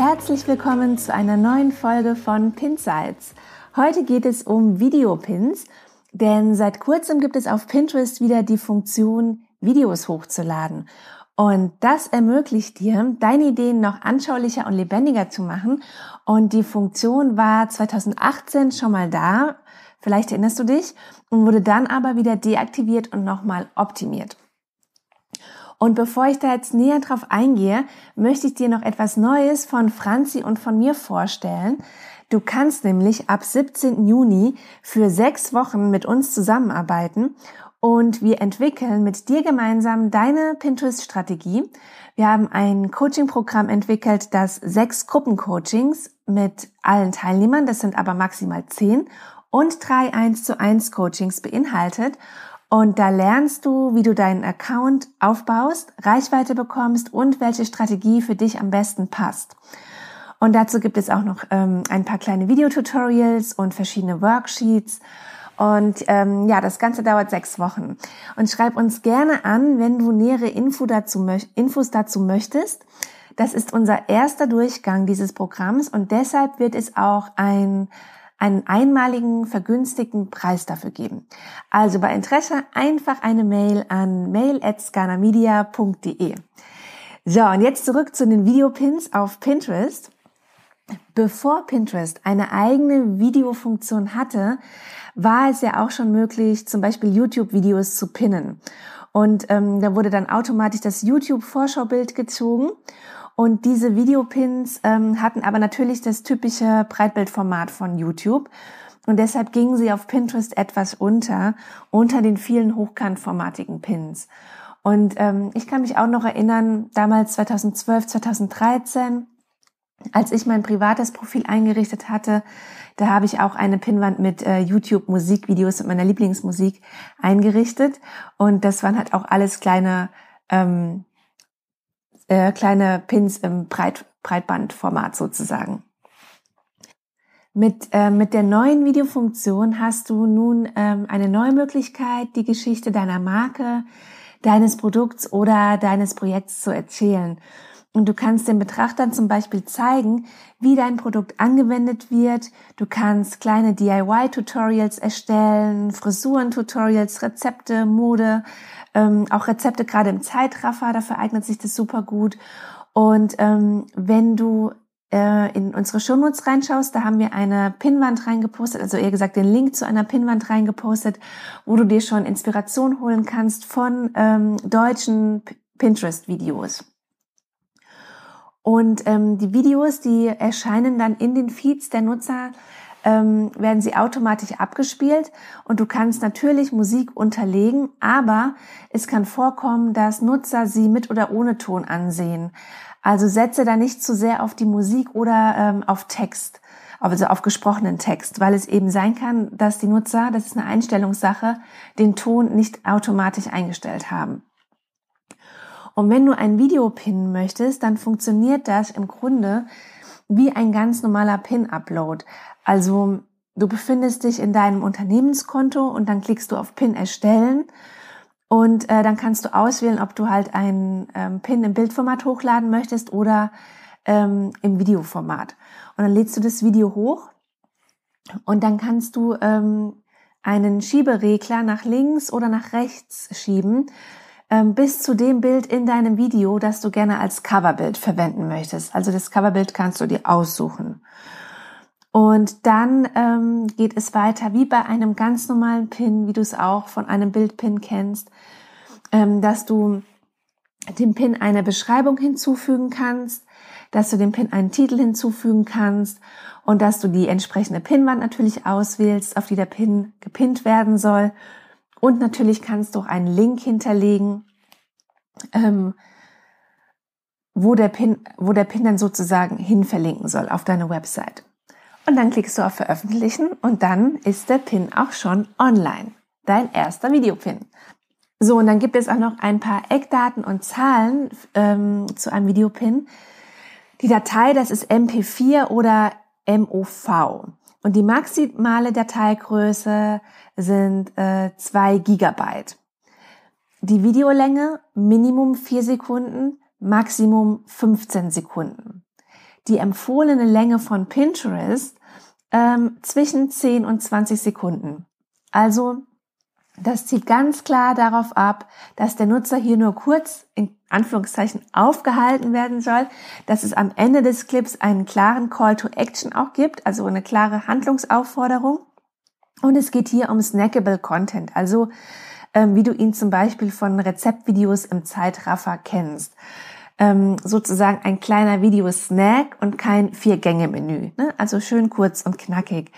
Herzlich willkommen zu einer neuen Folge von Pinsights. Heute geht es um Videopins, denn seit kurzem gibt es auf Pinterest wieder die Funktion, Videos hochzuladen. Und das ermöglicht dir, deine Ideen noch anschaulicher und lebendiger zu machen. Und die Funktion war 2018 schon mal da, vielleicht erinnerst du dich, und wurde dann aber wieder deaktiviert und nochmal optimiert. Und bevor ich da jetzt näher drauf eingehe, möchte ich dir noch etwas Neues von Franzi und von mir vorstellen. Du kannst nämlich ab 17. Juni für sechs Wochen mit uns zusammenarbeiten und wir entwickeln mit dir gemeinsam deine Pinterest-Strategie. Wir haben ein Coaching-Programm entwickelt, das sechs Gruppencoachings mit allen Teilnehmern, das sind aber maximal zehn, und drei 1 zu 1 Coachings beinhaltet. Und da lernst du, wie du deinen Account aufbaust, Reichweite bekommst und welche Strategie für dich am besten passt. Und dazu gibt es auch noch ähm, ein paar kleine Videotutorials und verschiedene Worksheets. Und ähm, ja, das Ganze dauert sechs Wochen. Und schreib uns gerne an, wenn du nähere Info dazu, Infos dazu möchtest. Das ist unser erster Durchgang dieses Programms und deshalb wird es auch ein einen einmaligen vergünstigten Preis dafür geben. Also bei Interesse einfach eine Mail an mail@scanamedia.de. So, und jetzt zurück zu den Videopins auf Pinterest. Bevor Pinterest eine eigene Videofunktion hatte, war es ja auch schon möglich, zum Beispiel YouTube-Videos zu pinnen. Und ähm, da wurde dann automatisch das YouTube-Vorschaubild gezogen und diese Videopins ähm, hatten aber natürlich das typische Breitbildformat von YouTube. Und deshalb gingen sie auf Pinterest etwas unter, unter den vielen hochkantformatigen Pins. Und ähm, ich kann mich auch noch erinnern, damals 2012, 2013, als ich mein privates Profil eingerichtet hatte, da habe ich auch eine Pinwand mit äh, YouTube-Musikvideos und meiner Lieblingsmusik eingerichtet. Und das waren halt auch alles kleine ähm, äh, kleine Pins im Breit, Breitbandformat sozusagen. Mit, äh, mit der neuen Videofunktion hast du nun ähm, eine neue Möglichkeit, die Geschichte deiner Marke, deines Produkts oder deines Projekts zu erzählen. Und du kannst den Betrachtern zum Beispiel zeigen, wie dein Produkt angewendet wird. Du kannst kleine DIY-Tutorials erstellen, Frisuren-Tutorials, Rezepte, Mode, ähm, auch Rezepte gerade im Zeitraffer, dafür eignet sich das super gut. Und ähm, wenn du äh, in unsere Shownotes reinschaust, da haben wir eine Pinnwand reingepostet, also eher gesagt den Link zu einer Pinnwand reingepostet, wo du dir schon Inspiration holen kannst von ähm, deutschen Pinterest-Videos. Und ähm, die Videos, die erscheinen dann in den Feeds der Nutzer ähm, werden sie automatisch abgespielt und du kannst natürlich Musik unterlegen, aber es kann vorkommen, dass Nutzer sie mit oder ohne Ton ansehen. Also setze da nicht zu sehr auf die Musik oder ähm, auf Text, also auf gesprochenen Text, weil es eben sein kann, dass die Nutzer, das ist eine Einstellungssache, den Ton nicht automatisch eingestellt haben. Und wenn du ein Video pinnen möchtest, dann funktioniert das im Grunde wie ein ganz normaler Pin-Upload. Also du befindest dich in deinem Unternehmenskonto und dann klickst du auf PIN erstellen und äh, dann kannst du auswählen, ob du halt einen ähm, PIN im Bildformat hochladen möchtest oder ähm, im Videoformat. Und dann lädst du das Video hoch und dann kannst du ähm, einen Schieberegler nach links oder nach rechts schieben ähm, bis zu dem Bild in deinem Video, das du gerne als Coverbild verwenden möchtest. Also das Coverbild kannst du dir aussuchen. Und dann ähm, geht es weiter wie bei einem ganz normalen Pin, wie du es auch von einem Bildpin kennst, ähm, dass du dem Pin eine Beschreibung hinzufügen kannst, dass du dem Pin einen Titel hinzufügen kannst und dass du die entsprechende Pinwand natürlich auswählst, auf die der Pin gepinnt werden soll. Und natürlich kannst du auch einen Link hinterlegen, ähm, wo der Pin, wo der Pin dann sozusagen hin verlinken soll auf deine Website. Und dann klickst du auf Veröffentlichen und dann ist der Pin auch schon online. Dein erster Videopin. So, und dann gibt es auch noch ein paar Eckdaten und Zahlen ähm, zu einem Videopin. Die Datei, das ist MP4 oder MOV. Und die maximale Dateigröße sind äh, 2 Gigabyte. Die Videolänge Minimum 4 Sekunden, Maximum 15 Sekunden. Die empfohlene Länge von Pinterest ähm, zwischen 10 und 20 Sekunden. Also das zielt ganz klar darauf ab, dass der Nutzer hier nur kurz in Anführungszeichen aufgehalten werden soll, dass es am Ende des Clips einen klaren Call to Action auch gibt, also eine klare Handlungsaufforderung. Und es geht hier um snackable Content, also ähm, wie du ihn zum Beispiel von Rezeptvideos im Zeitraffer kennst. Ähm, sozusagen ein kleiner Videosnack und kein Vier-Gänge-Menü. Ne? Also schön kurz und knackig.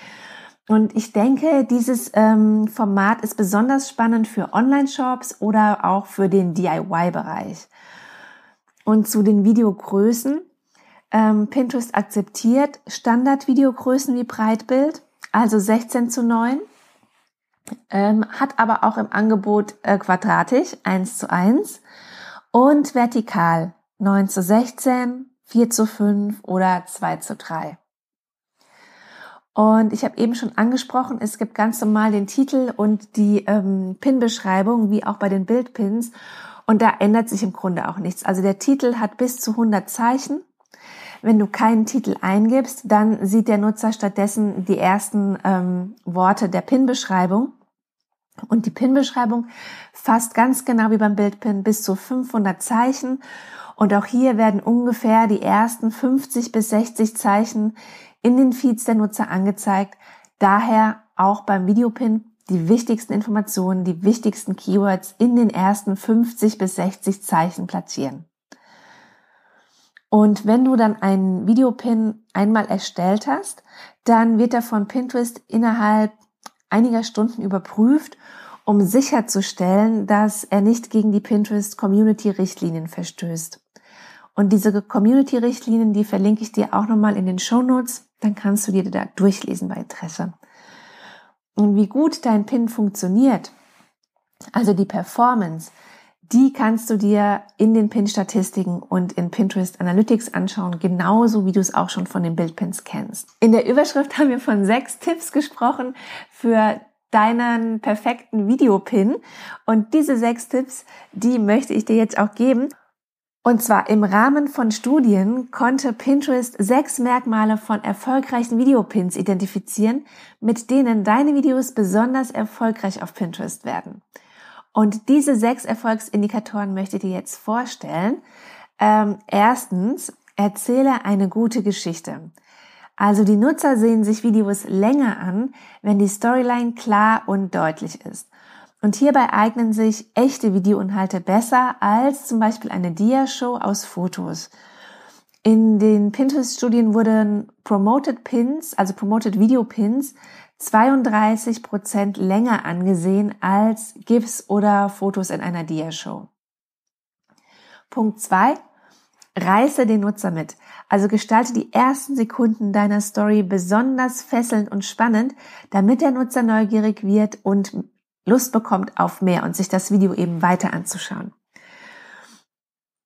Und ich denke, dieses ähm, Format ist besonders spannend für Online-Shops oder auch für den DIY-Bereich. Und zu den Videogrößen. Ähm, Pinterest akzeptiert Standard-Videogrößen wie Breitbild, also 16 zu 9, ähm, hat aber auch im Angebot äh, quadratisch 1 zu 1 und vertikal 9 zu 16, 4 zu 5 oder 2 zu 3. Und ich habe eben schon angesprochen, es gibt ganz normal den Titel und die ähm, Pin-Beschreibung, wie auch bei den Bildpins. Und da ändert sich im Grunde auch nichts. Also der Titel hat bis zu 100 Zeichen. Wenn du keinen Titel eingibst, dann sieht der Nutzer stattdessen die ersten ähm, Worte der Pin-Beschreibung. Und die Pin-Beschreibung fasst ganz genau wie beim Bildpin bis zu 500 Zeichen. Und auch hier werden ungefähr die ersten 50 bis 60 Zeichen in den Feeds der Nutzer angezeigt. Daher auch beim Videopin die wichtigsten Informationen, die wichtigsten Keywords in den ersten 50 bis 60 Zeichen platzieren. Und wenn du dann einen Videopin einmal erstellt hast, dann wird er von Pinterest innerhalb einiger Stunden überprüft, um sicherzustellen, dass er nicht gegen die Pinterest Community Richtlinien verstößt. Und diese Community Richtlinien, die verlinke ich dir auch nochmal in den Show Notes dann kannst du dir da durchlesen bei Interesse. Und wie gut dein Pin funktioniert, also die Performance, die kannst du dir in den Pin-Statistiken und in Pinterest Analytics anschauen, genauso wie du es auch schon von den Bildpins kennst. In der Überschrift haben wir von sechs Tipps gesprochen für deinen perfekten Videopin. Und diese sechs Tipps, die möchte ich dir jetzt auch geben. Und zwar im Rahmen von Studien konnte Pinterest sechs Merkmale von erfolgreichen Videopins identifizieren, mit denen deine Videos besonders erfolgreich auf Pinterest werden. Und diese sechs Erfolgsindikatoren möchte ich dir jetzt vorstellen. Ähm, erstens, erzähle eine gute Geschichte. Also die Nutzer sehen sich Videos länger an, wenn die Storyline klar und deutlich ist. Und hierbei eignen sich echte Videoinhalte besser als zum Beispiel eine Dia-Show aus Fotos. In den Pinterest-Studien wurden Promoted Pins, also Promoted Video Pins, 32 Prozent länger angesehen als GIFs oder Fotos in einer Dia-Show. Punkt zwei: Reiße den Nutzer mit. Also gestalte die ersten Sekunden deiner Story besonders fesselnd und spannend, damit der Nutzer neugierig wird und Lust bekommt auf mehr und sich das Video eben weiter anzuschauen.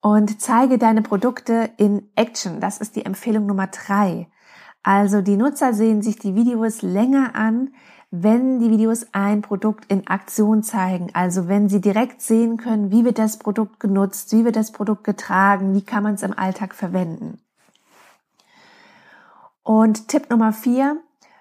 Und zeige deine Produkte in Action. Das ist die Empfehlung Nummer drei. Also die Nutzer sehen sich die Videos länger an, wenn die Videos ein Produkt in Aktion zeigen. Also wenn sie direkt sehen können, wie wird das Produkt genutzt, wie wird das Produkt getragen, wie kann man es im Alltag verwenden. Und Tipp Nummer vier,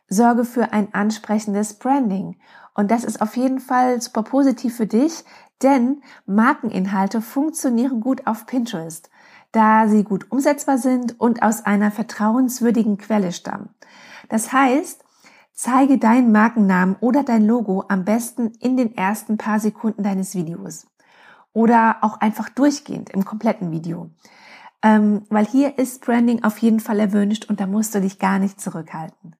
sorge für ein ansprechendes Branding. Und das ist auf jeden Fall super positiv für dich, denn Markeninhalte funktionieren gut auf Pinterest, da sie gut umsetzbar sind und aus einer vertrauenswürdigen Quelle stammen. Das heißt, zeige deinen Markennamen oder dein Logo am besten in den ersten paar Sekunden deines Videos oder auch einfach durchgehend im kompletten Video. Ähm, weil hier ist Branding auf jeden Fall erwünscht und da musst du dich gar nicht zurückhalten.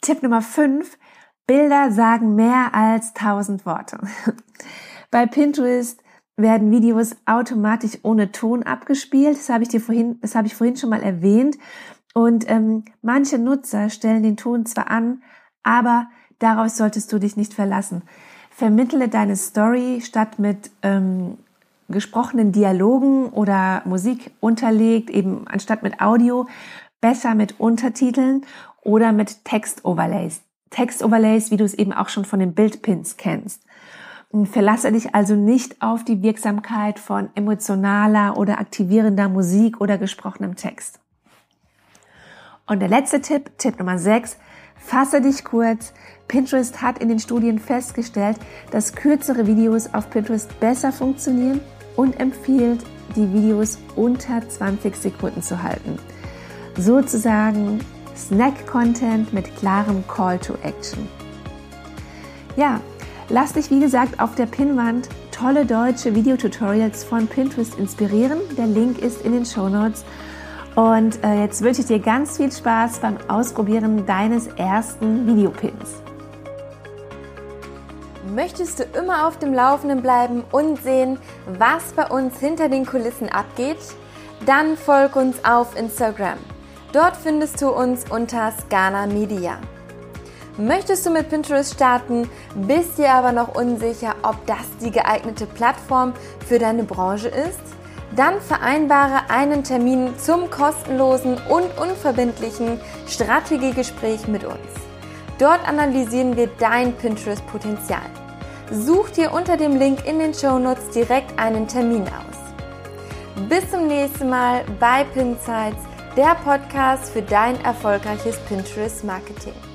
Tipp Nummer 5. Bilder sagen mehr als tausend Worte. Bei Pinterest werden Videos automatisch ohne Ton abgespielt. Das habe ich dir vorhin, das habe ich vorhin schon mal erwähnt. Und ähm, manche Nutzer stellen den Ton zwar an, aber darauf solltest du dich nicht verlassen. Vermittle deine Story statt mit ähm, gesprochenen Dialogen oder Musik unterlegt, eben anstatt mit Audio, besser mit Untertiteln oder mit Text-Overlays. Text-Overlays, wie du es eben auch schon von den Bildpins kennst. Verlasse dich also nicht auf die Wirksamkeit von emotionaler oder aktivierender Musik oder gesprochenem Text. Und der letzte Tipp, Tipp Nummer 6, fasse dich kurz. Pinterest hat in den Studien festgestellt, dass kürzere Videos auf Pinterest besser funktionieren und empfiehlt, die Videos unter 20 Sekunden zu halten. Sozusagen Snack-Content mit klarem Call to Action. Ja, lass dich wie gesagt auf der Pinwand tolle deutsche Videotutorials von Pinterest inspirieren. Der Link ist in den Show Notes. Und äh, jetzt wünsche ich dir ganz viel Spaß beim Ausprobieren deines ersten Videopins. Möchtest du immer auf dem Laufenden bleiben und sehen, was bei uns hinter den Kulissen abgeht? Dann folg uns auf Instagram. Dort findest du uns unter Scana Media. Möchtest du mit Pinterest starten, bist dir aber noch unsicher, ob das die geeignete Plattform für deine Branche ist? Dann vereinbare einen Termin zum kostenlosen und unverbindlichen Strategiegespräch mit uns. Dort analysieren wir dein Pinterest-Potenzial. Such dir unter dem Link in den Show Notes direkt einen Termin aus. Bis zum nächsten Mal bei Pinsights, der Podcast für dein erfolgreiches Pinterest-Marketing.